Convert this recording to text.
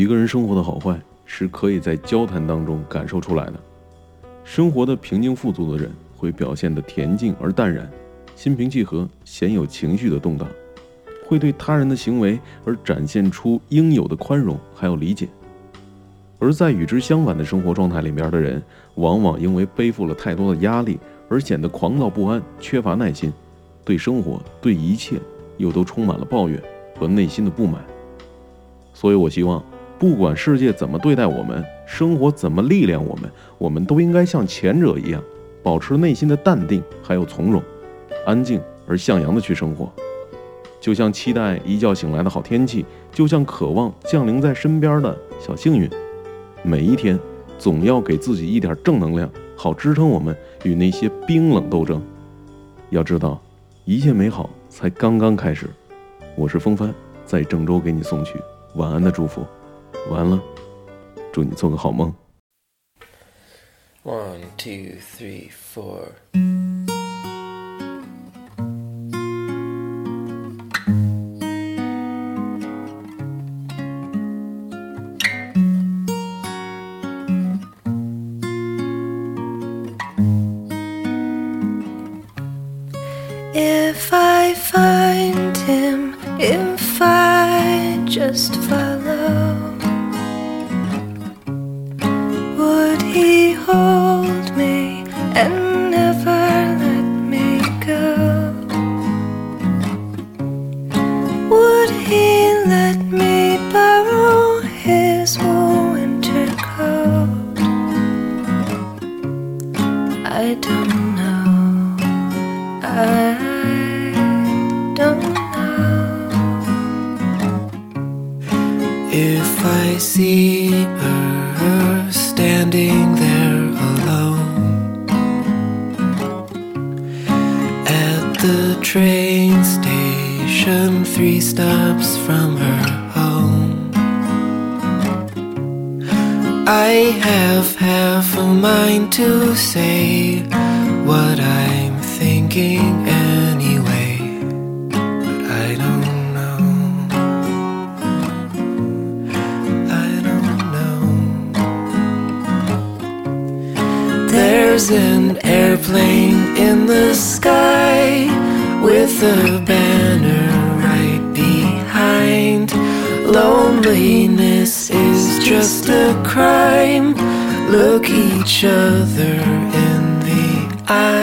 一个人生活的好坏是可以在交谈当中感受出来的。生活的平静富足的人会表现得恬静而淡然，心平气和，鲜有情绪的动荡，会对他人的行为而展现出应有的宽容还有理解。而在与之相反的生活状态里面的人，往往因为背负了太多的压力而显得狂躁不安，缺乏耐心，对生活对一切又都充满了抱怨和内心的不满。所以我希望，不管世界怎么对待我们，生活怎么历练我们，我们都应该像前者一样，保持内心的淡定还有从容，安静而向阳的去生活，就像期待一觉醒来的好天气，就像渴望降临在身边的小幸运。每一天，总要给自己一点正能量，好支撑我们与那些冰冷斗争。要知道，一切美好才刚刚开始。我是风帆，在郑州给你送去晚安的祝福。完了，祝你做个好梦。One, two, three, four. I don't know. I don't know. If I see her standing there alone at the train station, three stops from her I have half a mind to say what I'm thinking anyway, but I don't know. I don't know. There's an airplane in the sky with a banner Loneliness is just a crime. Look each other in the eye.